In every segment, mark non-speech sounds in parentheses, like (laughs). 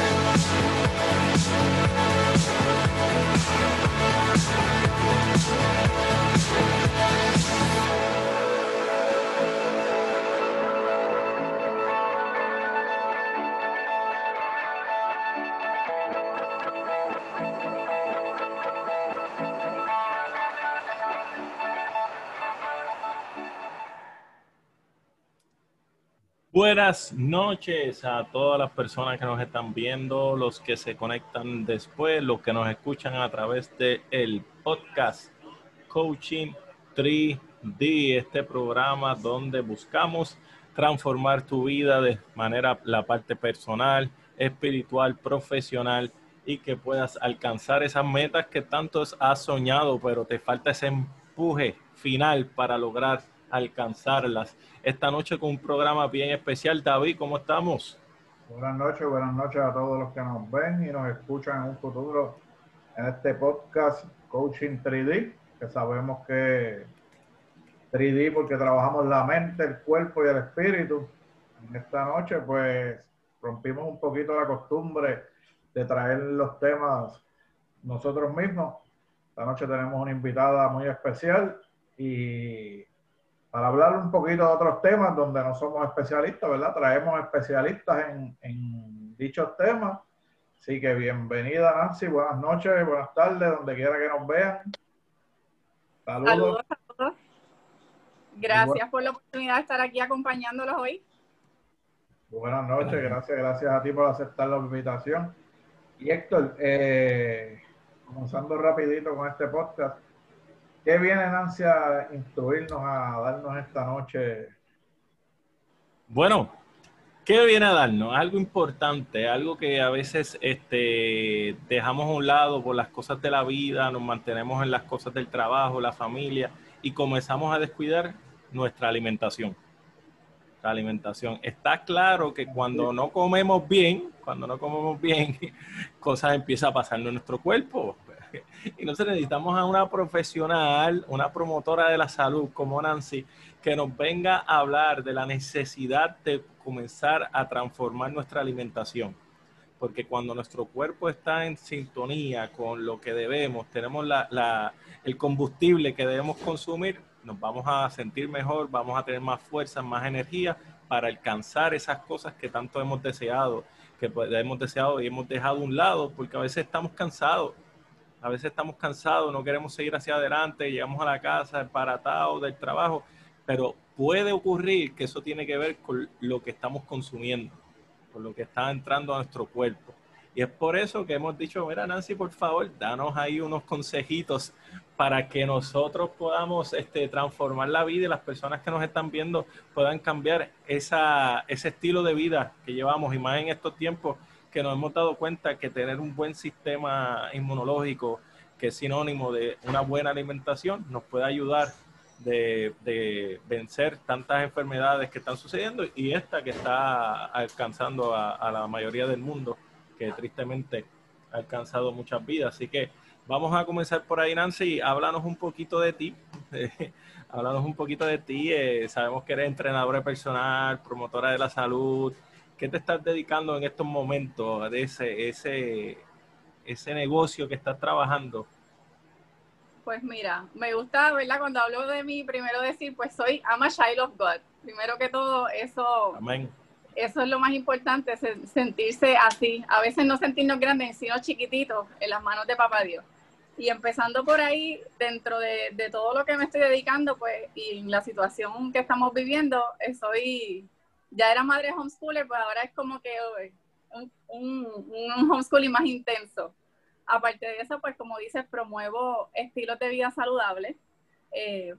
Bye. Buenas noches a todas las personas que nos están viendo, los que se conectan después, los que nos escuchan a través de el podcast Coaching 3D, este programa donde buscamos transformar tu vida de manera la parte personal, espiritual, profesional y que puedas alcanzar esas metas que tanto has soñado, pero te falta ese empuje final para lograr alcanzarlas. Esta noche con un programa bien especial. David, ¿cómo estamos? Buenas noches, buenas noches a todos los que nos ven y nos escuchan en un futuro en este podcast Coaching 3D, que sabemos que 3D porque trabajamos la mente, el cuerpo y el espíritu. En esta noche pues rompimos un poquito la costumbre de traer los temas nosotros mismos. Esta noche tenemos una invitada muy especial y para hablar un poquito de otros temas donde no somos especialistas, ¿verdad? Traemos especialistas en, dichos temas. Así que bienvenida Nancy, buenas noches, buenas tardes, donde quiera que nos vean. Saludos. a todos. Gracias por la oportunidad de estar aquí acompañándolos hoy. Buenas noches, gracias, gracias a ti por aceptar la invitación. Y Héctor, eh, comenzando rapidito con este podcast, ¿Qué viene Nancy a instruirnos, a darnos esta noche? Bueno, ¿qué viene a darnos? Algo importante, algo que a veces este, dejamos a un lado por las cosas de la vida, nos mantenemos en las cosas del trabajo, la familia y comenzamos a descuidar nuestra alimentación. La alimentación. Está claro que cuando no comemos bien, cuando no comemos bien, (laughs) cosas empiezan a pasar en nuestro cuerpo. (laughs) y nosotros necesitamos a una profesional, una promotora de la salud como Nancy, que nos venga a hablar de la necesidad de comenzar a transformar nuestra alimentación. Porque cuando nuestro cuerpo está en sintonía con lo que debemos, tenemos el combustible que debemos consumir, nos vamos a sentir mejor, vamos a tener más fuerza, más energía para alcanzar esas cosas que tanto hemos deseado, que pues, hemos deseado y hemos dejado a un lado, porque a veces estamos cansados a veces estamos cansados, no queremos seguir hacia adelante, llegamos a la casa emparatados del trabajo, pero puede ocurrir que eso tiene que ver con lo que estamos consumiendo, con lo que está entrando a nuestro cuerpo. Y es por eso que hemos dicho, mira Nancy, por favor, danos ahí unos consejitos para que nosotros podamos este, transformar la vida y las personas que nos están viendo puedan cambiar ese estilo de vida que llevamos y más en estos tiempos que nos hemos dado cuenta que tener un buen sistema inmunológico, que es sinónimo de una buena alimentación, nos puede ayudar de, vencer tantas enfermedades que están sucediendo y esta que está alcanzando a, la mayoría del mundo, que tristemente ha alcanzado muchas vidas. Así que vamos a comenzar por ahí, Nancy. Háblanos un poquito de ti. (laughs) háblanos un poquito de ti. Eh, sabemos que eres entrenadora personal, promotora de la salud, ¿Qué te estás dedicando en estos momentos de ese, ese, ese negocio que estás trabajando? Pues mira, me gusta, ¿verdad? Cuando hablo de mí, primero decir, pues soy ama child of God. Primero que todo, eso, eso es lo más importante, sentirse así. A veces no sentirnos grandes, sino chiquititos en las manos de Papá Dios. Y empezando por ahí, dentro de, de todo lo que me estoy dedicando, pues, y en la situación que estamos viviendo, eh, soy ya era madre homeschooler, pues ahora es como que un, un, homeschooling más intenso. Aparte de eso, pues como dices, promuevo estilos de vida saludables eh,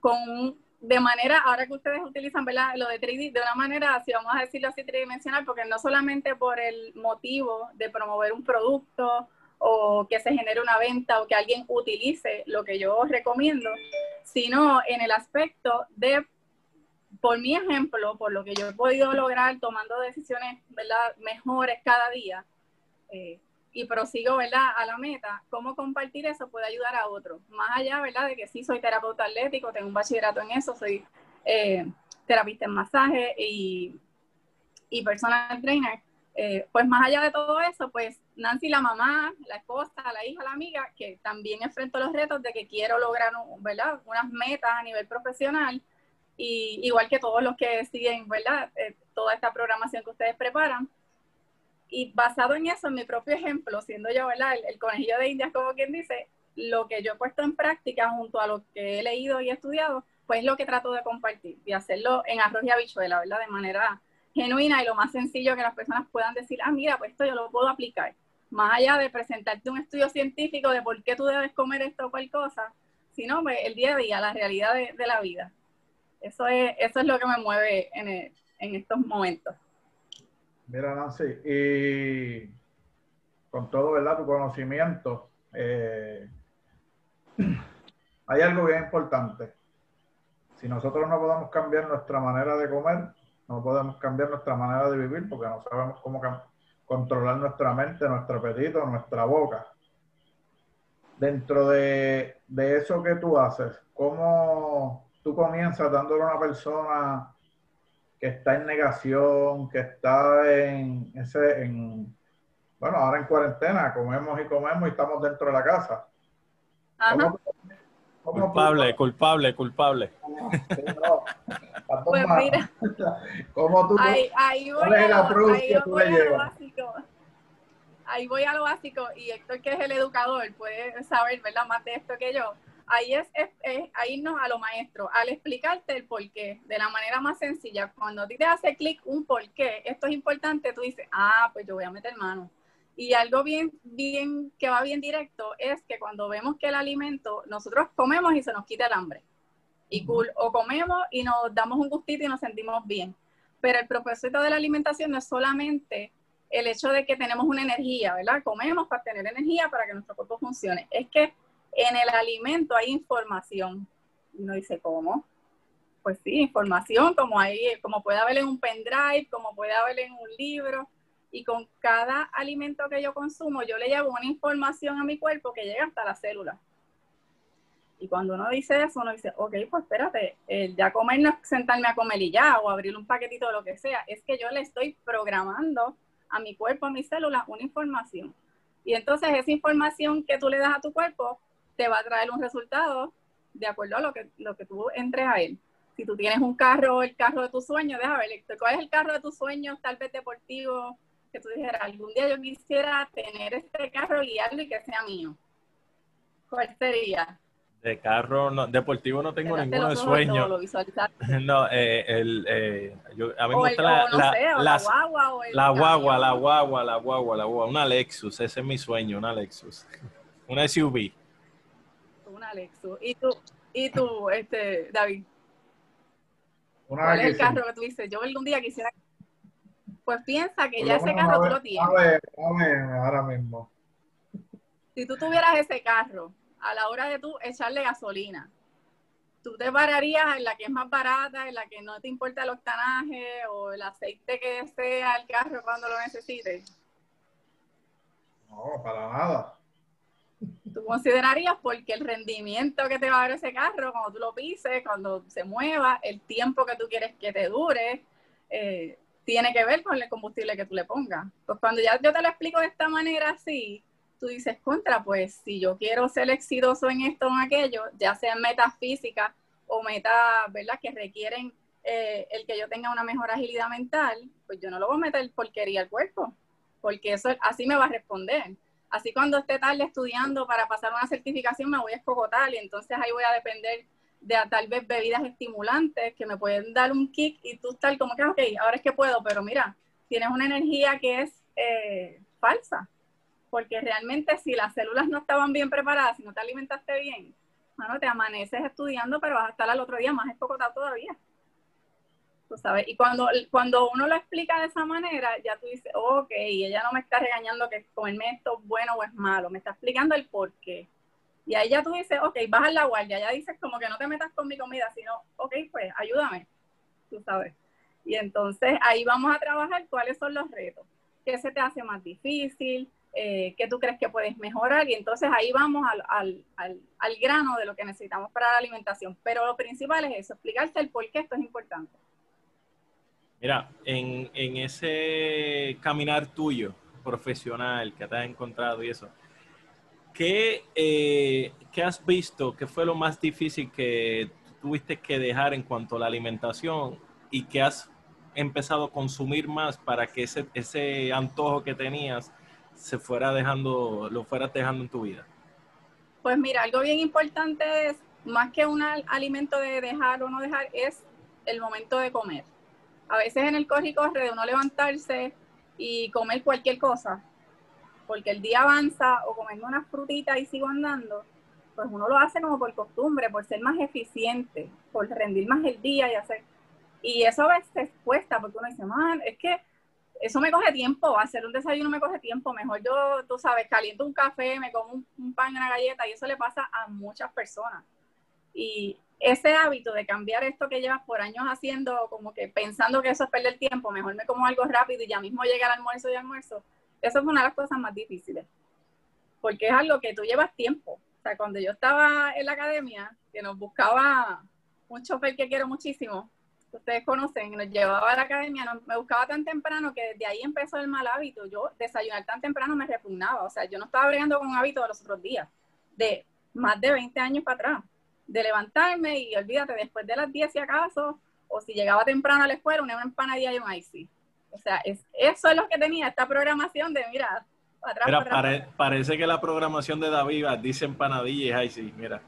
con de manera, ahora que ustedes utilizan ¿verdad? lo de 3D, de una manera, si vamos a decirlo así, tridimensional, porque no solamente por el motivo de promover un producto o que se genere una venta o que alguien utilice lo que yo recomiendo, sino en el aspecto de por mi ejemplo, por lo que yo he podido lograr tomando decisiones, ¿verdad? Mejores cada día eh, y prosigo, ¿verdad? A la meta, cómo compartir eso puede ayudar a otros. Más allá, ¿verdad? De que sí soy terapeuta atlético, tengo un bachillerato en eso, soy eh, terapista en masaje y, personal trainer. Eh, pues más allá de todo eso, pues Nancy, la mamá, la esposa, la hija, la amiga, que también enfrentó los retos de que quiero lograr ¿verdad? unas metas a nivel profesional, y igual que todos los que siguen ¿verdad? Eh, toda esta programación que ustedes preparan. Y basado en eso, en mi propio ejemplo, siendo yo ¿verdad? El, conejillo de indias, como quien dice, lo que yo he puesto en práctica junto a lo que he leído y estudiado, pues es lo que trato de compartir y hacerlo en arroz y habichuela, ¿verdad? De manera genuina y lo más sencillo que las personas puedan decir, ah, mira, pues esto yo lo puedo aplicar. Más allá de presentarte un estudio científico de por qué tú debes comer esto o cual cosa, sino pues, el día a día, la realidad de, la vida. Eso es, eso es lo que me mueve en, en estos momentos. Mira, Nancy, y con todo, ¿verdad? Tu conocimiento, eh, (clears throat) hay algo bien importante. Si nosotros no podemos cambiar nuestra manera de comer, no podemos cambiar nuestra manera de vivir porque no sabemos cómo controlar nuestra mente, nuestro apetito, nuestra boca. Dentro de, eso que tú haces, ¿cómo tú comienzas dándole a una persona que está en negación, que está en ese, en, bueno, ahora en cuarentena, comemos y comemos y estamos dentro de la casa? culpable, culpable, culpable, pues mira, (laughs) ¿cómo tú, ahí, ahí voy, a, lo, ahí voy a lo básico. Ahí voy a lo básico y Héctor, que es el educador, puede saber, ¿verdad? Más de esto que yo. Ahí es, es, a irnos a lo maestro, al explicarte el por qué, de la manera más sencilla. Cuando a ti te hace clic un por qué, esto es importante, tú dices, ah, pues yo voy a meter mano. Y algo bien, bien, que va bien directo es que cuando vemos que el alimento, nosotros comemos y se nos quita el hambre y cool. O comemos y nos damos un gustito y nos sentimos bien. Pero el propósito de la alimentación no es solamente el hecho de que tenemos una energía, ¿verdad? Comemos para tener energía para que nuestro cuerpo funcione. Es que en el alimento hay información. Y uno dice, ¿cómo? Pues sí, información, como, hay, como puede haber en un pendrive, como puede haber en un libro. Y con cada alimento que yo consumo, yo le llevo una información a mi cuerpo que llega hasta la célula. Y cuando uno dice eso, uno dice, ok, pues espérate, ya comer no es sentarme a comer y ya, o abrir un paquetito de lo que sea, es que yo le estoy programando a mi cuerpo, a mis células, una información. Y entonces esa información que tú le das a tu cuerpo te va a traer un resultado de acuerdo a lo que, lo que tú entres a él. Si tú tienes un carro, el carro de tu sueño, déjame ver, ¿cuál es el carro de tus sueños, tal vez deportivo, que tú dijeras, algún día yo quisiera tener este carro, guiarlo y que sea mío? ¿Cuál sería? De carro no, deportivo no tengo ninguno de sueño. (laughs) no, eh, el, eh, yo, a mí me gusta la, la, guagua, la guagua, la guagua, la guagua, la guagua, una Lexus, ese es mi sueño, una Lexus, (laughs) una SUV. Una Lexus. ¿Y tú, y tú este, David? ¿Cuál es el carro que tú dices? Yo algún día quisiera... Pues piensa que ya ese carro tú lo tienes. A ver, a ver, ahora mismo. Si tú tuvieras ese carro, a la hora de tú echarle gasolina, tú te pararías en la que es más barata, en la que no te importa el octanaje o el aceite que sea el carro cuando lo necesites. No, para nada. Considerarías porque el rendimiento que te va a dar ese carro cuando tú lo pises, cuando se mueva, el tiempo que tú quieres que te dure, eh, tiene que ver con el combustible que tú le pongas. Pues cuando ya yo te lo explico de esta manera así, tú dices, contra, pues si yo quiero ser exitoso en esto o en aquello, ya sean metas físicas o metas, ¿verdad?, que requieren eh, el que yo tenga una mejor agilidad mental, pues yo no lo voy a meter porquería al cuerpo, porque eso así me va a responder. Así cuando esté tarde estudiando para pasar una certificación me voy a escogotar y entonces ahí voy a depender de tal vez bebidas estimulantes que me pueden dar un kick y tú estar como que, ok, ahora es que puedo, pero mira, tienes una energía que es eh, falsa porque realmente si las células no estaban bien preparadas, si no te alimentaste bien, bueno, te amaneces estudiando, pero vas a estar al otro día más escocotado todavía. Tú sabes, y cuando, cuando uno lo explica de esa manera, ya tú dices, ok, ella no me está regañando que comerme esto es bueno o es malo, me está explicando el por qué. Y ahí ya tú dices, ok, baja la guardia, ya dices como que no te metas con mi comida, sino, ok, pues ayúdame, tú sabes. Y entonces ahí vamos a trabajar cuáles son los retos, qué se te hace más difícil, eh, qué tú crees que puedes mejorar y entonces ahí vamos al, grano de lo que necesitamos para la alimentación. Pero lo principal es eso, explicarte el por qué esto es importante. Mira, en, en ese caminar tuyo, profesional, que te has encontrado y eso, ¿qué, eh, ¿qué has visto? ¿Qué fue lo más difícil que tuviste que dejar en cuanto a la alimentación y que has empezado a consumir más para que ese, ese antojo que tenías se fuera dejando, lo fueras dejando en tu vida? Pues mira, algo bien importante es, más que un alimento de dejar o no dejar, es el momento de comer. A veces en el corre y corre de uno levantarse y comer cualquier cosa, porque el día avanza o comiendo una frutita y sigo andando, pues uno lo hace como por costumbre, por ser más eficiente, por rendir más el día y hacer. Y eso a veces cuesta, porque uno dice, man, es que eso me coge tiempo, hacer un desayuno me coge tiempo, mejor yo, tú sabes, caliento un café, me como un, pan y una galleta, y eso le pasa a muchas personas. Y ese hábito de cambiar esto que llevas por años haciendo, como que pensando que eso es perder tiempo, mejor me como algo rápido y ya mismo llega el almuerzo y almuerzo, eso es una de las cosas más difíciles, porque es algo que tú llevas tiempo. O sea, cuando yo estaba en la academia, que nos buscaba un chofer que quiero muchísimo, ustedes conocen, nos llevaba a la academia, me buscaba tan temprano que desde ahí empezó el mal hábito. Yo desayunar tan temprano me repugnaba, o sea, yo no estaba bregando con un hábito de los otros días, de más de 20 años para atrás, de levantarme y olvídate, después de las 10 si acaso, o si llegaba temprano a la escuela, una empanadilla y un icy. O sea, es, eso es lo que tenía esta programación de, mira, para atrás. parece que la programación de David dice empanadilla y icy, mira.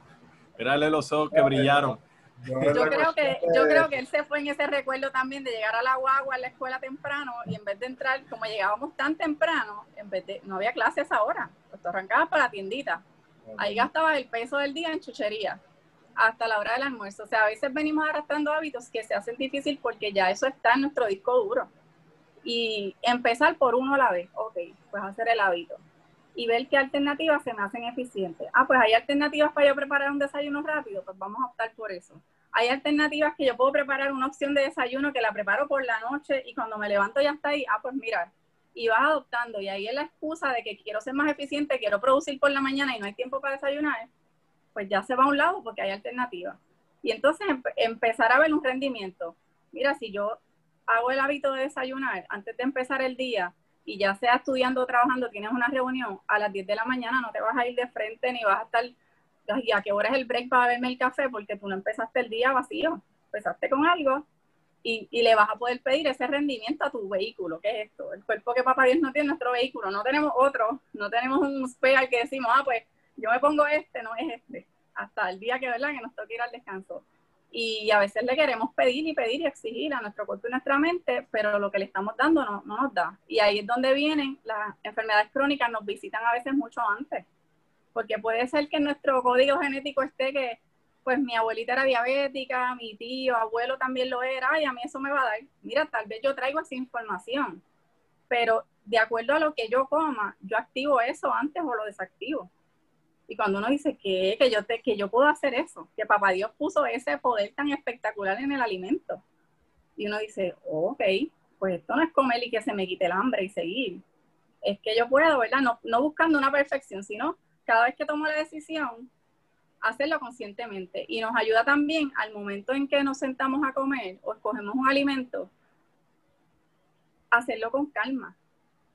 Mírale los ojos que brillaron. Yo, creo que, yo creo que él se fue en ese recuerdo también de llegar a la guagua a la escuela temprano y en vez de entrar, como llegábamos tan temprano, en vez de, no había clases ahora, pues tú arrancabas para la tiendita. Ahí gastabas el peso del día en chuchería hasta la hora del almuerzo. O sea, a veces venimos arrastrando hábitos que se hacen difícil porque ya eso está en nuestro disco duro. Y empezar por uno a la vez, ok, pues hacer el hábito. Y ver qué alternativas se me hacen eficientes. Ah, pues hay alternativas para yo preparar un desayuno rápido, pues vamos a optar por eso. Hay alternativas que yo puedo preparar una opción de desayuno que la preparo por la noche y cuando me levanto ya está ahí. Ah, pues mira, y vas adoptando. Y ahí es la excusa de que quiero ser más eficiente, quiero producir por la mañana y no hay tiempo para desayunar, pues ya se va a un lado porque hay alternativas. Y entonces empezar a ver un rendimiento. Mira, si yo hago el hábito de desayunar antes de empezar el día y ya sea estudiando o trabajando, tienes una reunión a las 10 de la mañana, no te vas a ir de frente ni vas a estar y a qué hora es el break para beberme el café, porque tú no empezaste el día vacío, empezaste con algo y, y, le vas a poder pedir ese rendimiento a tu vehículo, ¿qué es esto? El cuerpo que papá Dios no tiene nuestro vehículo, no tenemos otro, no tenemos un spare que decimos, ah, pues yo me pongo este, no es este, hasta el día que, ¿verdad? que nos toque ir al descanso. Y a veces le queremos pedir y pedir y exigir a nuestro cuerpo y nuestra mente, pero lo que le estamos dando no, no nos da. Y ahí es donde vienen las enfermedades crónicas, nos visitan a veces mucho antes porque puede ser que nuestro código genético esté que, pues mi abuelita era diabética, mi tío, abuelo también lo era, y a mí eso me va a dar. Mira, tal vez yo traigo esa información, pero de acuerdo a lo que yo coma, yo activo eso antes o lo desactivo. Y cuando uno dice que, que, yo, te, que yo puedo hacer eso, que papá Dios puso ese poder tan espectacular en el alimento. Y uno dice, ok, pues esto no es comer y que se me quite el hambre y seguir. Es que yo puedo, ¿verdad? No, no buscando una perfección, sino cada vez que tomo la decisión, hacerlo conscientemente. Y nos ayuda también al momento en que nos sentamos a comer o escogemos un alimento, hacerlo con calma.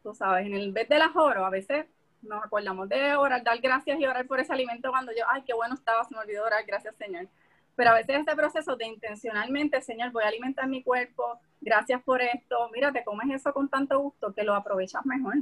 Tú sabes, en el vez de las horas, a veces nos acordamos de orar, dar gracias y orar por ese alimento cuando yo, ay, qué bueno estaba, se me olvidó orar, gracias Señor. Pero a veces ese proceso de intencionalmente, Señor, voy a alimentar mi cuerpo, gracias por esto, mira, te comes eso con tanto gusto que lo aprovechas mejor.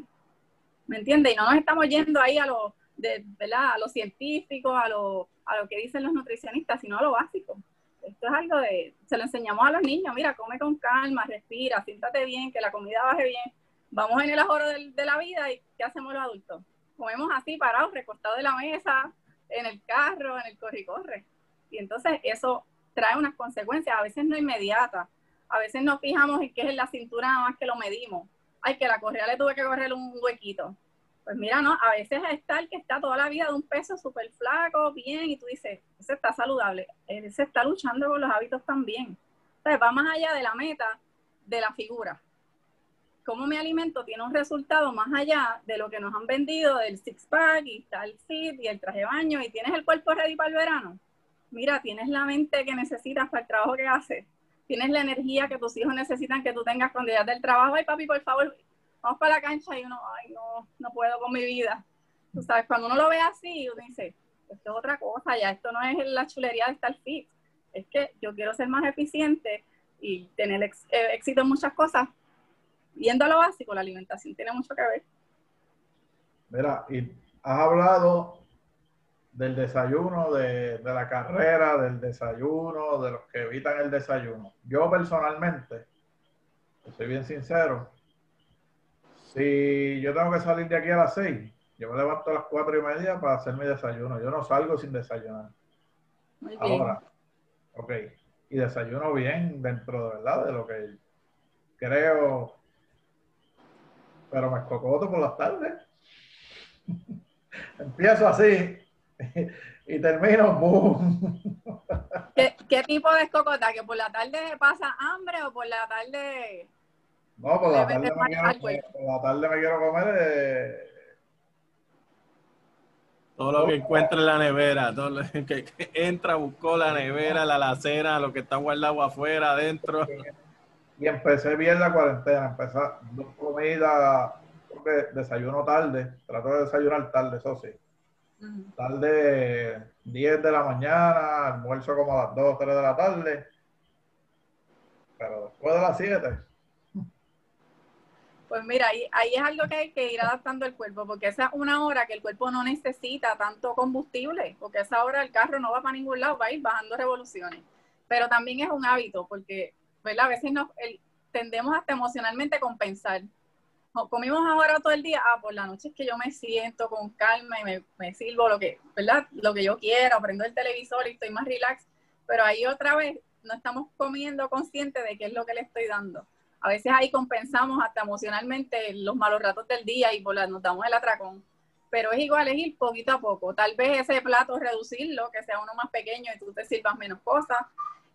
¿Me entiendes? Y no nos estamos yendo ahí a los de, ¿verdad? a lo científico, a lo, a lo que dicen los nutricionistas, sino a lo básico. Esto es algo de, se lo enseñamos a los niños, mira, come con calma, respira, siéntate bien, que la comida baje bien. Vamos en el ahorro de, de la vida y ¿qué hacemos los adultos? Comemos así, parados, recostados de la mesa, en el carro, en el corre-corre. Y entonces eso trae unas consecuencias, a veces no inmediatas. A veces nos fijamos en qué es la cintura nada más que lo medimos. Ay, que la correa le tuve que correr un huequito. Pues mira, no, a veces está el que está toda la vida de un peso súper flaco, bien, y tú dices, ese está saludable, él se está luchando con los hábitos también. Entonces va más allá de la meta de la figura. Cómo mi alimento tiene un resultado más allá de lo que nos han vendido del six pack y tal fit y el traje de baño y tienes el cuerpo ready para el verano. Mira, tienes la mente que necesitas para el trabajo que haces tienes la energía que tus hijos necesitan que tú tengas cuando llegas del trabajo. Ay, papi, por favor, vamos para la cancha. Y uno, ay, no, no puedo con mi vida. Tú sabes, cuando uno lo ve así, uno dice, esto es otra cosa, ya esto no es la chulería de estar fit. Es que yo quiero ser más eficiente y tener eh, éxito en muchas cosas. Viendo lo básico, la alimentación tiene mucho que ver. Mira, y has hablado del desayuno, de, la carrera, del desayuno, de los que evitan el desayuno. Yo personalmente, soy bien sincero, si yo tengo que salir de aquí a las seis, yo me levanto a las cuatro y media para hacer mi desayuno. Yo no salgo sin desayunar. Muy bien. Ahora, ok. Y desayuno bien dentro de verdad de lo que creo. Pero me escocoto por las tardes. (laughs) Empiezo así y termino boom. (laughs) ¿Qué, tipo de escocota? ¿Que por la tarde pasa hambre o por la tarde.? No, por la, tarde me, quiero, por la tarde me quiero comer. Eh, todo lo que encuentra en la nevera, todo lo que, entra, buscó la nevera, la alacena, lo que está guardado afuera, adentro. Y empecé bien la cuarentena, empecé dos comidas, desayuno tarde, trato de desayunar tarde, eso sí. Tarde 10 de la mañana, almuerzo como a las 2 o 3 de la tarde. Pero después de las 7 pues mira, ahí, ahí es algo que hay que ir adaptando el cuerpo, porque esa es una hora que el cuerpo no necesita tanto combustible, porque esa hora el carro no va para ningún lado, va a ir bajando revoluciones. Pero también es un hábito, porque ¿verdad? a veces nos, tendemos hasta emocionalmente a compensar. Comimos ahora todo el día, ah, por la noche es que yo me siento con calma y me, sirvo lo que, ¿verdad? Lo que yo quiero, prendo el televisor y estoy más relax, pero ahí otra vez no estamos comiendo consciente de qué es lo que le estoy dando a veces ahí compensamos hasta emocionalmente los malos ratos del día y por la, nos damos el atracón. Pero es igual, es ir poquito a poco. Tal vez ese plato reducirlo, que sea uno más pequeño y tú te sirvas menos cosas.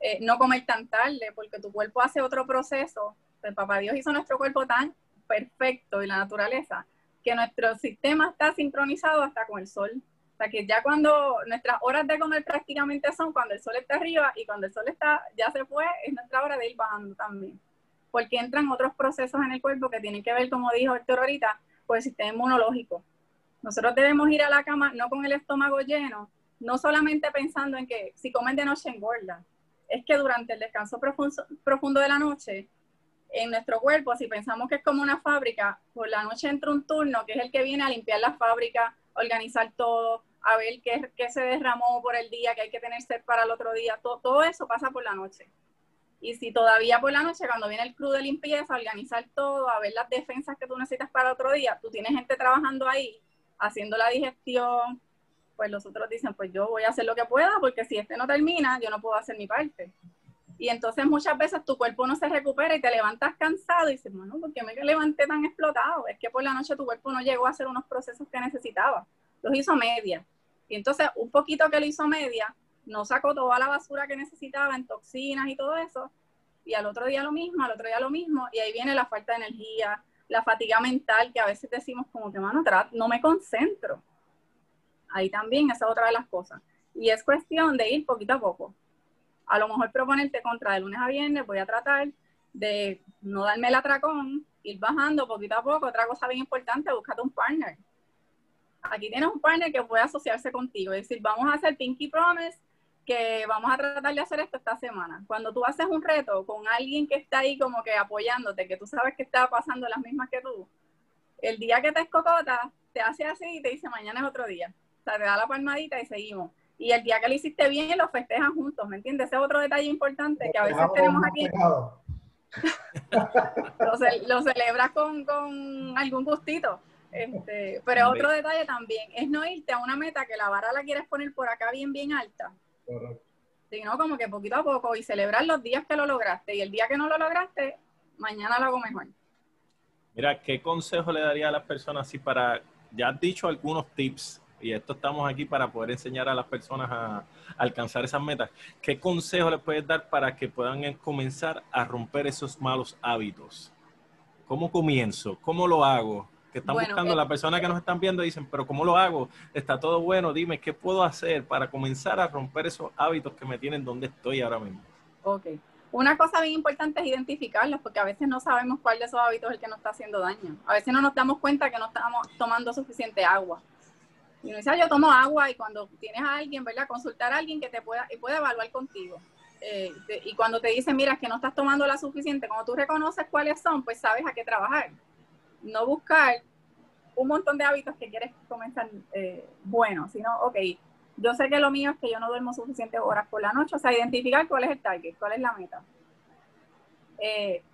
Eh, no comer tan tarde, porque tu cuerpo hace otro proceso. El papá Dios hizo nuestro cuerpo tan perfecto y la naturaleza, que nuestro sistema está sincronizado hasta con el sol. O sea que ya cuando nuestras horas de comer prácticamente son cuando el sol está arriba y cuando el sol está ya se fue, es nuestra hora de ir bajando también porque entran otros procesos en el cuerpo que tienen que ver, como dijo Héctor ahorita, con el sistema inmunológico. Nosotros debemos ir a la cama no con el estómago lleno, no solamente pensando en que si comen de noche engorda, es que durante el descanso profundo, de la noche, en nuestro cuerpo, si pensamos que es como una fábrica, por la noche entra un turno que es el que viene a limpiar la fábrica, organizar todo, a ver qué, qué se derramó por el día, que hay que tener sed para el otro día, todo, todo eso pasa por la noche. Y si todavía por la noche, cuando viene el club de limpieza, organizar todo, a ver las defensas que tú necesitas para otro día, tú tienes gente trabajando ahí, haciendo la digestión, pues los otros dicen, pues yo voy a hacer lo que pueda, porque si este no termina, yo no puedo hacer mi parte. Y entonces muchas veces tu cuerpo no se recupera y te levantas cansado y dices, bueno, ¿por qué me levanté tan explotado? Es que por la noche tu cuerpo no llegó a hacer unos procesos que necesitaba. Los hizo media. Y entonces un poquito que lo hizo media, no sacó toda la basura que necesitaba en toxinas y todo eso, y al otro día lo mismo, al otro día lo mismo, y ahí viene la falta de energía, la fatiga mental, que a veces decimos como que, mano, no me concentro. Ahí también esa es otra de las cosas. Y es cuestión de ir poquito a poco. A lo mejor proponerte contra de lunes a viernes, voy a tratar de no darme el atracón, ir bajando poquito a poco. Otra cosa bien importante, búscate un partner. Aquí tienes un partner que puede asociarse contigo. Es decir, vamos a hacer Pinky Promise que vamos a tratar de hacer esto esta semana. Cuando tú haces un reto con alguien que está ahí como que apoyándote, que tú sabes que está pasando las mismas que tú, el día que te escocota, te hace así y te dice mañana es otro día. O sea, te da la palmadita y seguimos. Y el día que lo hiciste bien, lo festejan juntos, ¿me entiendes? Ese es otro detalle importante que a veces tenemos aquí. lo, celebras con, con algún gustito. Este, pero otro detalle también es no irte a una meta que la vara la quieres poner por acá bien, bien alta Sino como que poquito a poco y celebrar los días que lo lograste y el día que no lo lograste, mañana lo hago mejor. Mira, ¿qué consejo le daría a las personas si para, ya has dicho algunos tips y esto estamos aquí para poder enseñar a las personas a, alcanzar esas metas. ¿Qué consejo le puedes dar para que puedan comenzar a romper esos malos hábitos? ¿Cómo comienzo? ¿Cómo lo hago? que están buscando, la persona que nos están viendo dicen, pero ¿cómo lo hago? Está todo bueno, dime, ¿qué puedo hacer para comenzar a romper esos hábitos que me tienen donde estoy ahora mismo? Ok. una cosa bien importante es identificarlos, porque a veces no sabemos cuál de esos hábitos es el que nos está haciendo daño. A veces no nos damos cuenta que no estamos tomando suficiente agua. Y uno dice, ah, yo tomo agua y cuando tienes a alguien, ¿verdad? Consultar a alguien que te pueda y puede evaluar contigo. Eh, y cuando te dicen, mira, que no estás tomando la suficiente, cuando tú reconoces cuáles son, pues sabes a qué trabajar. No buscar un montón de hábitos que quieres comenzar eh, bueno, sino, ok, yo sé que lo mío es que yo no duermo suficientes horas por la noche, o sea, identificar cuál es el target, cuál es la meta. Eh,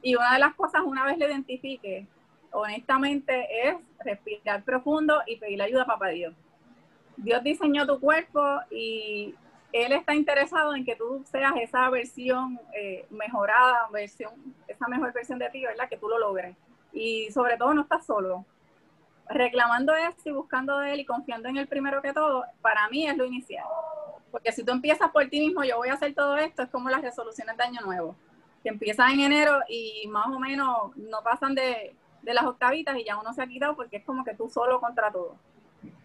y una de las cosas, una vez lo identifique, honestamente, es respirar profundo y pedir ayuda a Papá Dios. Dios diseñó tu cuerpo y Él está interesado en que tú seas esa versión eh, mejorada, versión, esa mejor versión de ti, ¿verdad? Que tú lo logres. Y sobre todo no estás solo reclamando eso y buscando de él y confiando en él primero que todo, para mí es lo inicial. Porque si tú empiezas por ti mismo, yo voy a hacer todo esto, es como las resoluciones de año nuevo, que empiezan en enero y más o menos no pasan de, de las octavitas y ya uno se ha quitado porque es como que tú solo contra todo.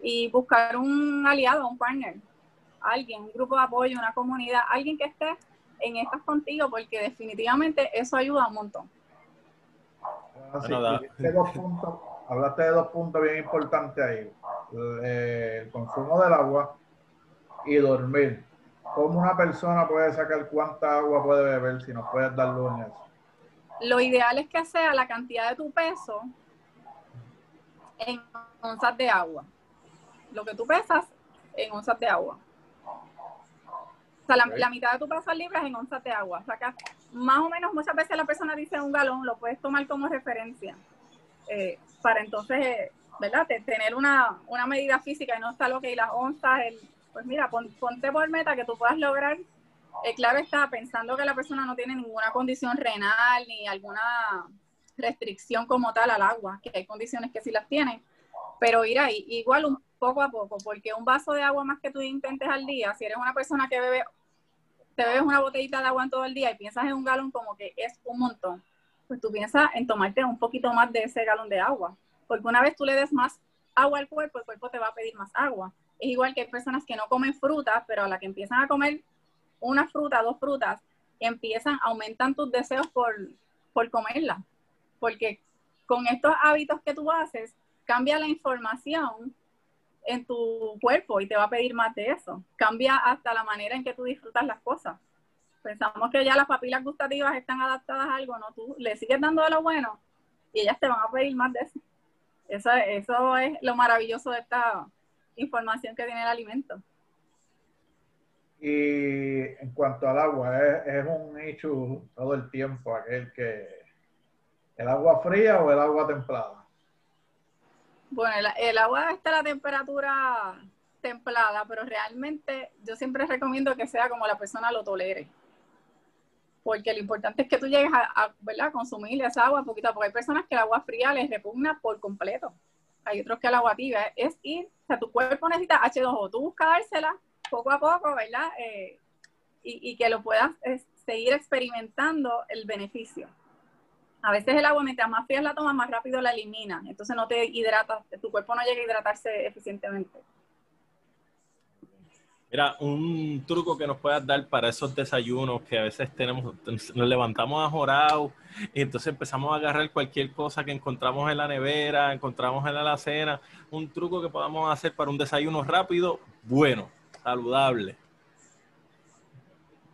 Y buscar un aliado, un partner, alguien, un grupo de apoyo, una comunidad, alguien que esté en estas contigo, porque definitivamente eso ayuda un montón. Ah, hablaste de dos puntos bien importantes ahí. El, consumo del agua y dormir. ¿Cómo una persona puede sacar cuánta agua puede beber si nos puedes dar luz en eso? Lo ideal es que sea la cantidad de tu peso en onzas de agua. Lo que tú pesas en onzas de agua. O sea, la, mitad de tu peso libre es en onzas de agua. O sea, que más o menos muchas veces la persona dice un galón, lo puedes tomar como referencia. Eh, para entonces, ¿verdad? Tener una, medida física y no que hay las onzas, el, pues mira, ponte por meta que tú puedas lograr. Eh, claro está, pensando que la persona no tiene ninguna condición renal ni alguna restricción como tal al agua, que hay condiciones que sí las tienen, pero ir ahí, igual un poco a poco, porque un vaso de agua más que tú intentes al día, si eres una persona que bebe, te bebes una botellita de agua en todo el día y piensas en un galón como que es un montón pues tú piensas en tomarte un poquito más de ese galón de agua, porque una vez tú le des más agua al cuerpo, el cuerpo te va a pedir más agua. Es igual que hay personas que no comen frutas, pero a la que empiezan a comer una fruta, dos frutas, empiezan, aumentan tus deseos por, por comerla, porque con estos hábitos que tú haces, cambia la información en tu cuerpo y te va a pedir más de eso. Cambia hasta la manera en que tú disfrutas las cosas pensamos que ya las papilas gustativas están adaptadas a algo, ¿no? Tú le sigues dando de lo bueno y ellas te van a pedir más de eso. Eso, eso es lo maravilloso de esta información que tiene el alimento. Y en cuanto al agua, es, un hecho todo el tiempo aquel que el agua fría o el agua templada. Bueno, el, el agua está a la temperatura templada, pero realmente yo siempre recomiendo que sea como la persona lo tolere porque lo importante es que tú llegues a, ¿verdad? consumir esa agua poquito, porque hay personas que el agua fría les repugna por completo. Hay otros que el agua tibia es ir, o sea, tu cuerpo necesita H2O, tú buscas dársela poco a poco, ¿verdad? Eh, y, que lo puedas seguir experimentando el beneficio. A veces el agua, mientras más fría la tomas, más rápido la elimina. Entonces no te hidratas, tu cuerpo no llega a hidratarse eficientemente. Mira, un truco que nos puedas dar para esos desayunos que a veces tenemos, nos levantamos a jorado y entonces empezamos a agarrar cualquier cosa que encontramos en la nevera, encontramos en la alacena, un truco que podamos hacer para un desayuno rápido, bueno, saludable.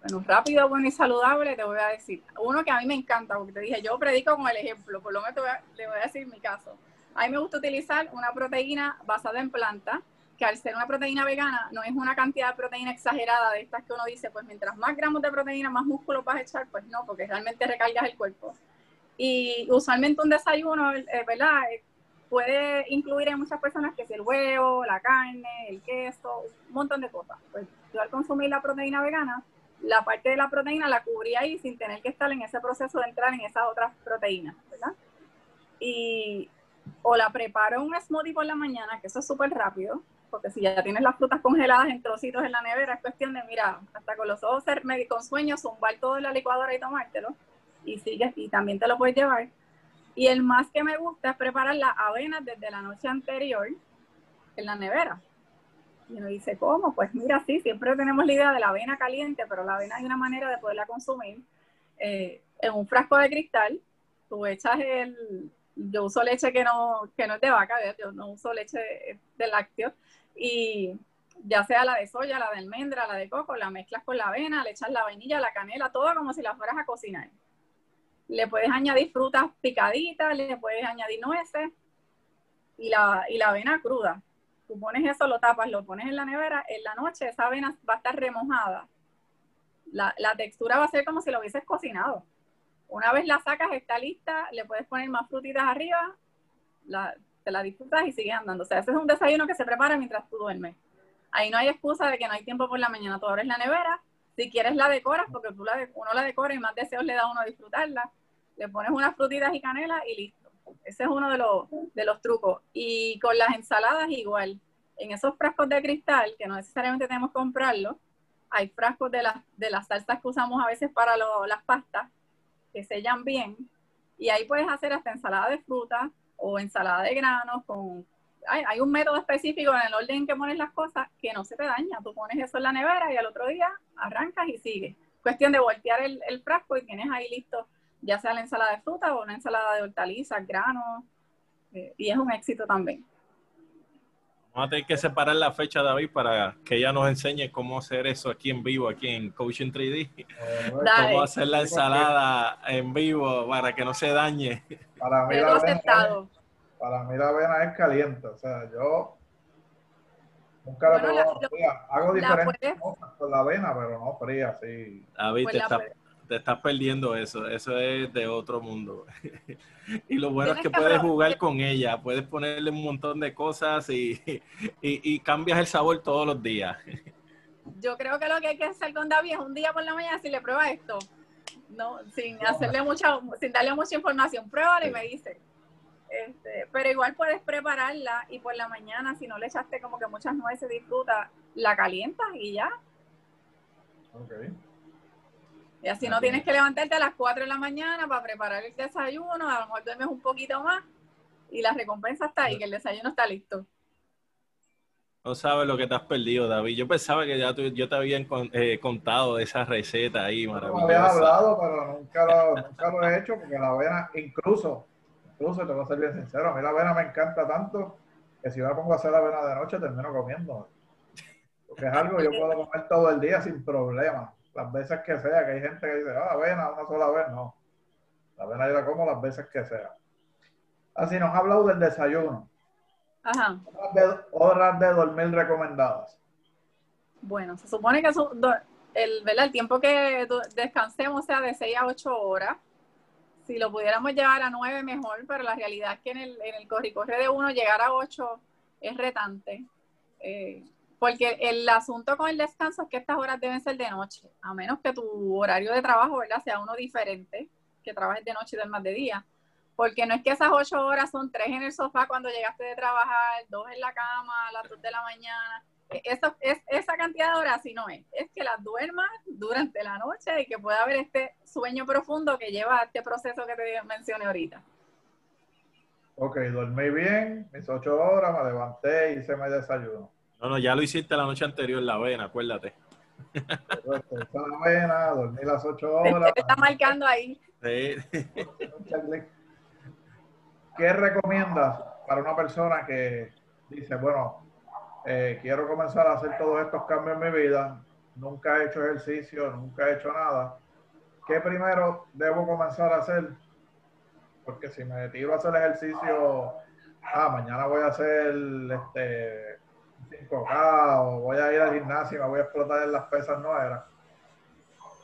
Bueno, rápido, bueno y saludable, te voy a decir. Uno que a mí me encanta, porque te dije, yo predico con el ejemplo, por lo menos te voy a, decir mi caso. A mí me gusta utilizar una proteína basada en planta, que al ser una proteína vegana no es una cantidad de proteína exagerada de estas que uno dice, pues mientras más gramos de proteína, más músculo vas a echar, pues no, porque realmente recargas el cuerpo. Y usualmente un desayuno, eh, ¿verdad? Puede incluir en muchas personas que es el huevo, la carne, el queso, un montón de cosas. Pues yo al consumir la proteína vegana, la parte de la proteína la cubrí ahí sin tener que estar en ese proceso de entrar en esas otras proteínas, ¿verdad? Y o la preparo un smoothie por la mañana, que eso es súper rápido, porque si ya tienes las frutas congeladas en trocitos en la nevera, es cuestión de, mira, hasta con los ojos con sueño, zumbar todo en la licuadora y tomártelo. Y sigues, y también te lo puedes llevar. Y el más que me gusta es preparar la avena desde la noche anterior en la nevera. Y uno dice, ¿cómo? Pues mira, sí, siempre tenemos la idea de la avena caliente, pero la avena hay una manera de poderla consumir. eh, en un frasco de cristal, tú echas el, yo uso leche que no, que no es de vaca, yo no uso leche de, lácteo, y ya sea la de soya, la de almendra, la de coco, la mezclas con la avena, le echas la vainilla, la canela, todo como si la fueras a cocinar. Le puedes añadir frutas picaditas, le puedes añadir nueces y la, y la avena cruda. Tú pones eso, lo tapas, lo pones en la nevera, en la noche esa avena va a estar remojada. La, la textura va a ser como si lo hubieses cocinado. Una vez la sacas, está lista, le puedes poner más frutitas arriba, te la disfrutas y sigues andando. O sea, ese es un desayuno que se prepara mientras tú duermes. Ahí no hay excusa de que no hay tiempo por la mañana. Tú abres la nevera, si quieres la decoras, porque tú la uno la decora y más deseos le da a uno disfrutarla. Le pones unas frutitas y canela y listo. Ese es uno de los, de los trucos. Y con las ensaladas igual. En esos frascos de cristal, que no necesariamente tenemos que comprarlo, hay frascos de, las de las salsas que usamos a veces para las pastas, que sellan bien. Y ahí puedes hacer hasta ensalada de fruta o ensalada de granos con... Hay, un método específico en el orden en que pones las cosas que no se te daña. Tú pones eso en la nevera y al otro día arrancas y sigues. Cuestión de voltear el, frasco y tienes ahí listo ya sea la ensalada de fruta o una ensalada de hortalizas, granos, eh, y es un éxito también. Vamos a tener que separar la fecha, David, para que ella nos enseñe cómo hacer eso aquí en vivo, aquí en Coaching 3D. cómo hacer la ensalada en vivo para que no se dañe. Para mí, la para mí la avena es caliente. O sea, yo nunca la puedo Hago diferentes cosas con la avena, pero no fría, sí. David, pues te está te estás perdiendo eso, eso es de otro mundo. (laughs) y lo bueno es que, puedes jugar con ella, puedes ponerle un montón de cosas y, y, cambias el sabor todos los días. Yo creo que lo que hay que hacer con David es un día por la mañana si le prueba esto, no, sin hacerle mucha, sin darle mucha información, pruébalo y me dice. Este, pero igual puedes prepararla y por la mañana, si no le echaste como que muchas nueces, disfruta, la calientas y ya. Okay. Y así no tienes que levantarte a las 4 de la mañana para preparar el desayuno, a lo mejor duermes un poquito más y la recompensa está ahí, que el desayuno está listo. No sabes lo que te has perdido, David. Yo pensaba que ya yo te había eh, contado de esa receta ahí maravillosa. No había hablado, pero nunca lo, nunca lo, he hecho porque la avena, incluso, incluso te voy a ser bien sincero, a mí la avena me encanta tanto que si me pongo a hacer la avena de noche termino comiendo. Porque es algo que yo puedo comer todo el día sin problema las veces que sea, que hay gente que dice, ah, avena, una sola vez, no. La avena yo la como las veces que sea. Así nos ha hablado del desayuno. Ajá. Horas de, dormir recomendadas. Bueno, se supone que el, el tiempo que descansemos sea de 6 a 8 horas. Si lo pudiéramos llevar a 9 mejor, pero la realidad es que en el, en el corre de uno llegar a 8 es retante. Eh, porque el asunto con el descanso es que estas horas deben ser de noche, a menos que tu horario de trabajo, ¿verdad? Sea uno diferente, que trabajes de noche y del más de día. Porque no es que esas ocho horas son tres en el sofá cuando llegaste de trabajar, dos en la cama, a las dos de la mañana. E, eso, es, esa cantidad de horas sí no es. Es que las duermas durante la noche y que pueda haber este sueño profundo que lleva a este proceso que te mencioné ahorita. Ok, dormí bien, mis ocho horas, me levanté y hice mi desayuno. No, no, ya lo hiciste la noche anterior, la avena, acuérdate. la avena, dormí las ocho horas. Te está marcando ahí. Sí. (laughs) ¿Qué recomiendas para una persona que dice, bueno, eh, quiero comenzar a hacer todos estos cambios en mi vida, nunca he hecho ejercicio, nunca he hecho nada? ¿Qué primero debo comenzar a hacer? Porque si me tiro a hacer ejercicio, ah, mañana voy a hacer este 5K o voy a ir al gimnasio y me voy a explotar en las pesas, no era.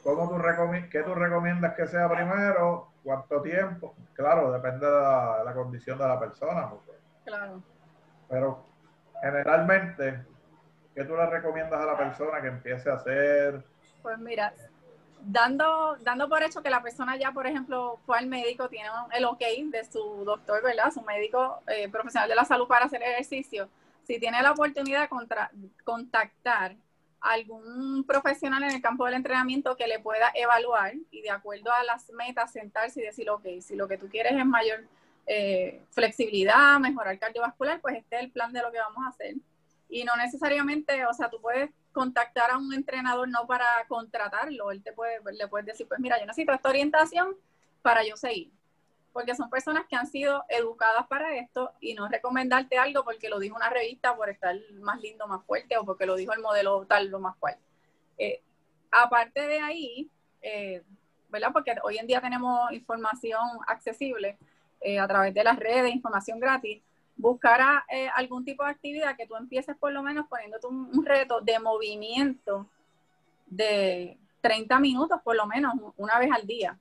¿Cómo tú ¿Qué tú recomiendas que sea primero? ¿Cuánto tiempo? Claro, depende de la, condición de la persona. claro. Pero generalmente, ¿qué tú le recomiendas a la persona que empiece a hacer? Pues mira, dando, dando por hecho que la persona ya, por ejemplo, fue al médico, tiene el ok de su doctor, ¿verdad? Su médico eh, profesional de la salud para hacer ejercicio si tiene la oportunidad de contactar a algún profesional en el campo del entrenamiento que le pueda evaluar y de acuerdo a las metas sentarse y decir, ok, si lo que tú quieres es mayor eh, flexibilidad, mejorar cardiovascular, pues este es el plan de lo que vamos a hacer. Y no necesariamente, o sea, tú puedes contactar a un entrenador no para contratarlo, él te puede, le decir, pues mira, yo necesito esta orientación para yo seguir. Porque son personas que han sido educadas para esto y no recomendarte algo porque lo dijo una revista por estar más lindo, más fuerte o porque lo dijo el modelo tal, lo más cual. Eh, aparte de ahí, eh, ¿verdad? Porque hoy en día tenemos información accesible eh, a través de las redes, información gratis buscar eh, algún tipo de actividad que tú empieces por lo menos poniéndote un, reto de movimiento de 30 minutos por lo menos una vez al día.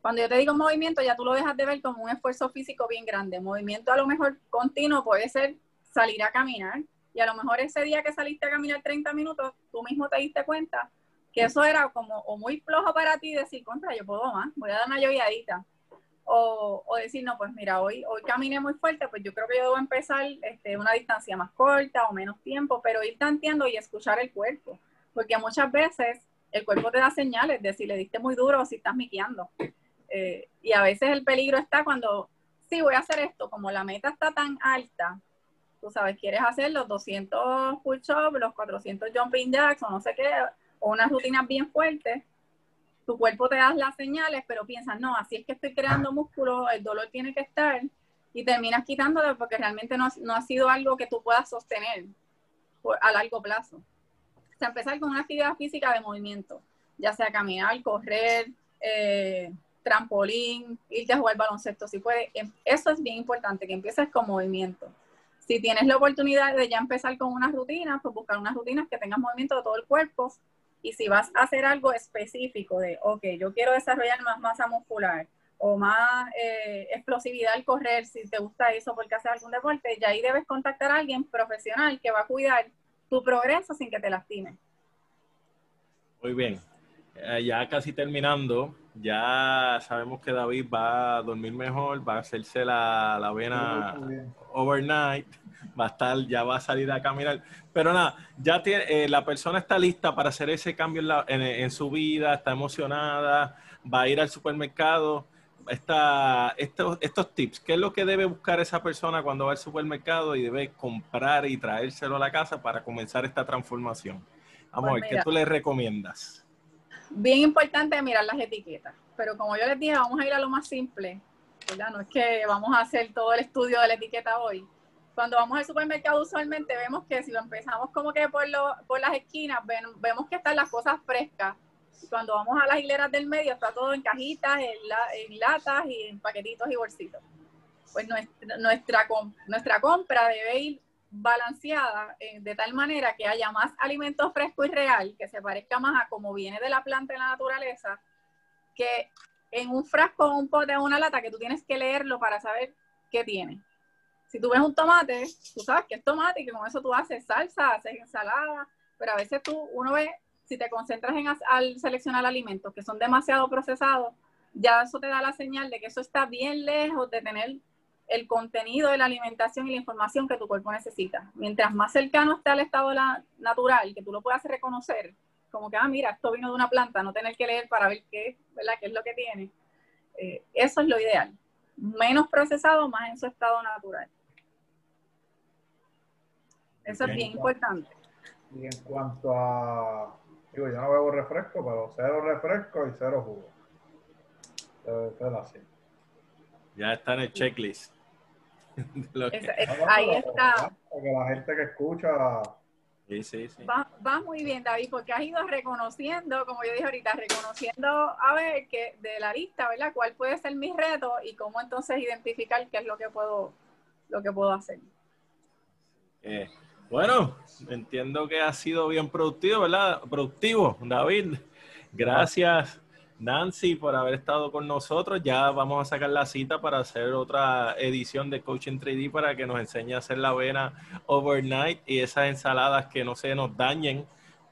Cuando yo te digo movimiento, ya tú lo dejas de ver como un esfuerzo físico bien grande. Movimiento a lo mejor continuo puede ser salir a caminar y a lo mejor ese día que saliste a caminar 30 minutos, tú mismo te diste cuenta que eso era como o muy flojo para ti decir, contra, yo puedo más, voy a dar una lloviadita o, decir, no, pues mira, hoy, hoy caminé muy fuerte, pues yo creo que yo debo empezar este, una distancia más corta o menos tiempo, pero ir tanteando y escuchar el cuerpo, porque muchas veces el cuerpo te da señales de si le diste muy duro o si estás miqueando. Eh, y a veces el peligro está cuando, sí, voy a hacer esto, como la meta está tan alta, tú sabes, quieres hacer los 200 push-ups, los 400 jumping jacks o no sé qué, o unas rutinas bien fuertes, tu cuerpo te da las señales, pero piensas, no, así es que estoy creando músculo, el dolor tiene que estar, y terminas quitándolo porque realmente no, ha sido algo que tú puedas sostener a largo plazo. O sea, empezar con una actividad física de movimiento, ya sea caminar, correr, eh, trampolín, irte a jugar baloncesto, si puede. Em, eso es bien importante, que empieces con movimiento. Si tienes la oportunidad de ya empezar con unas rutinas, pues buscar unas rutinas que tengan movimiento de todo el cuerpo, y si vas a hacer algo específico de, ok, yo quiero desarrollar más masa muscular o más eh, explosividad al correr, si te gusta eso porque haces algún deporte, ya ahí debes contactar a alguien profesional que va a cuidar tu progreso sin que te lastime. Muy bien. Eh, ya casi terminando, ya sabemos que David va a dormir mejor, va a hacerse la, la vena overnight va a estar, ya va a salir a caminar. Pero nada, ya tiene, eh, la persona está lista para hacer ese cambio en, su vida, está emocionada, va a ir al supermercado. Está, estos, estos tips, ¿qué es lo que debe buscar esa persona cuando va al supermercado y debe comprar y traérselo a la casa para comenzar esta transformación? Vamos a pues ver, ¿qué tú le recomiendas? Bien importante mirar las etiquetas, pero como yo les dije, vamos a ir a lo más simple, No es que vamos a hacer todo el estudio de la etiqueta hoy, cuando vamos al supermercado usualmente vemos que si lo empezamos como que por, lo, por las esquinas, vemos que están las cosas frescas. Cuando vamos a las hileras del medio está todo en cajitas, en, latas y en paquetitos y bolsitos. Pues nuestra, nuestra, nuestra compra debe ir balanceada eh, de tal manera que haya más alimento fresco y real, que se parezca más a como viene de la planta en la naturaleza, que en un frasco un pote o una lata que tú tienes que leerlo para saber qué tiene. Si tú ves un tomate, tú sabes que es tomate y que con eso tú haces salsa, haces ensalada, pero a veces tú, uno ve, si te concentras en al seleccionar alimentos que son demasiado procesados, ya eso te da la señal de que eso está bien lejos de tener el contenido de la alimentación y la información que tu cuerpo necesita. Mientras más cercano esté al estado natural, que tú lo puedas reconocer, como que, ah, mira, esto vino de una planta, no tener que leer para ver qué, ¿verdad? qué es lo que tiene. Eh, eso es lo ideal. Menos procesado, más en su estado natural. Eso es bien importante. Y en cuanto a, digo, yo no bebo refresco, pero cero refresco y cero jugo. Debe ser así. Ya está en el checklist. (laughs) ahí está. Porque la gente que escucha Sí, sí, sí. Va, va, muy bien, David, porque has ido reconociendo, como yo dije ahorita, reconociendo a ver que de la lista, ¿verdad? ¿Cuál puede ser mi reto y cómo entonces identificar qué es lo que puedo, lo que puedo hacer? Eh, bueno, entiendo que ha sido bien productivo, ¿verdad? Productivo, David. Gracias, Nancy, por haber estado con nosotros. Ya vamos a sacar la cita para hacer otra edición de Coaching 3D para que nos enseñe a hacer la avena overnight y esas ensaladas que no se nos dañen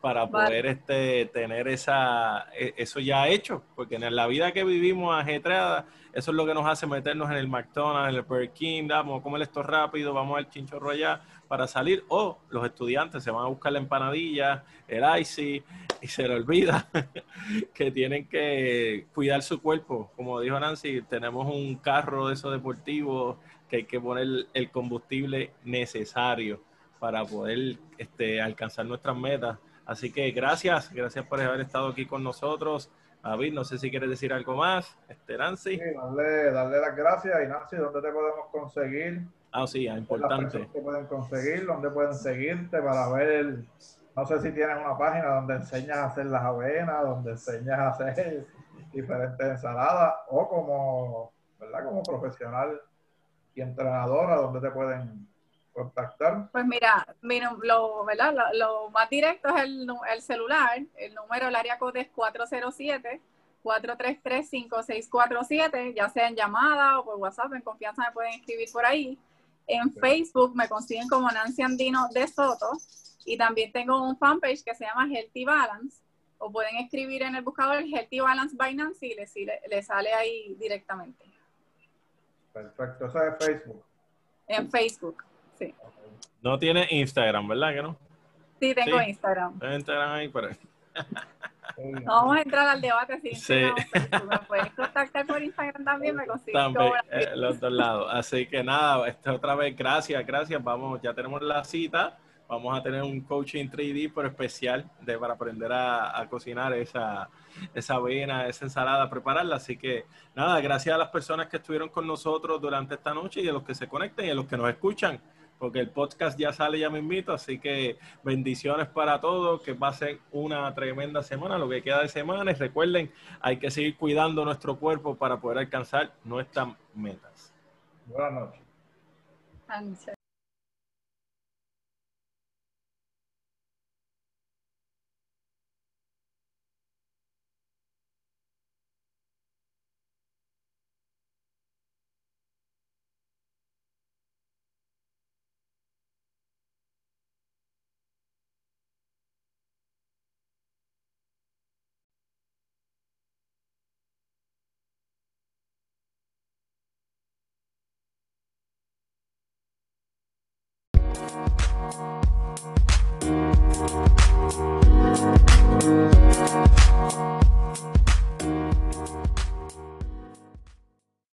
para poder este, tener esa, e, eso ya hecho, porque en la vida que vivimos ajetreada, eso es lo que nos hace meternos en el McDonald's, en el Burger King, vamos a comer esto rápido, vamos al chinchorro allá, para salir o los estudiantes se van a buscar la empanadilla, el icy y se les olvida (laughs) que tienen que cuidar su cuerpo. Como dijo Nancy, tenemos un carro de esos deportivos que hay que poner el combustible necesario para poder este, alcanzar nuestras metas. Así que gracias, gracias por haber estado aquí con nosotros. David, no sé si quieres decir algo más. Este, Nancy. Sí, darle, darle las gracias. Y Nancy, ¿dónde te podemos conseguir? Ah, sí, es importante. ¿Dónde pueden conseguir? ¿Dónde pueden seguirte para ver el... No sé si tienes una página donde enseñas a hacer las avenas, donde enseñas a hacer diferentes ensaladas, o como, ¿verdad? Como profesional y entrenadora, ¿dónde te pueden contactar? Pues mira, lo, ¿verdad? Lo, más directo es el, el, celular, el número, el área code es 407 433 5647, ya sea en llamada o por WhatsApp, en confianza me pueden escribir por ahí. En Facebook me consiguen como Nancy Andino de Soto y también tengo un fanpage que se llama Healthy Balance o pueden escribir en el buscador Healthy Balance by Nancy y le, sale ahí directamente. Perfecto, eso es Facebook. En Facebook, sí. No tiene Instagram, ¿verdad que no? Sí, tengo Instagram. Instagram ahí, pero... (laughs) vamos a entrar al debate. Si sí. me puedes contactar por Instagram también, me consigues. También, eh, los dos lados. Así que nada, esta otra vez, gracias, gracias. Vamos, ya tenemos la cita. Vamos a tener un coaching 3D, pero especial de, para aprender a, a cocinar esa, esa avena, esa ensalada, prepararla. Así que nada, gracias a las personas que estuvieron con nosotros durante esta noche y a los que se conecten y a los que nos escuchan porque el podcast ya sale, ya me invito, así que bendiciones para todos, que pasen una tremenda semana, lo que queda de semana, y recuerden, hay que seguir cuidando nuestro cuerpo para poder alcanzar nuestras metas. Buenas noches.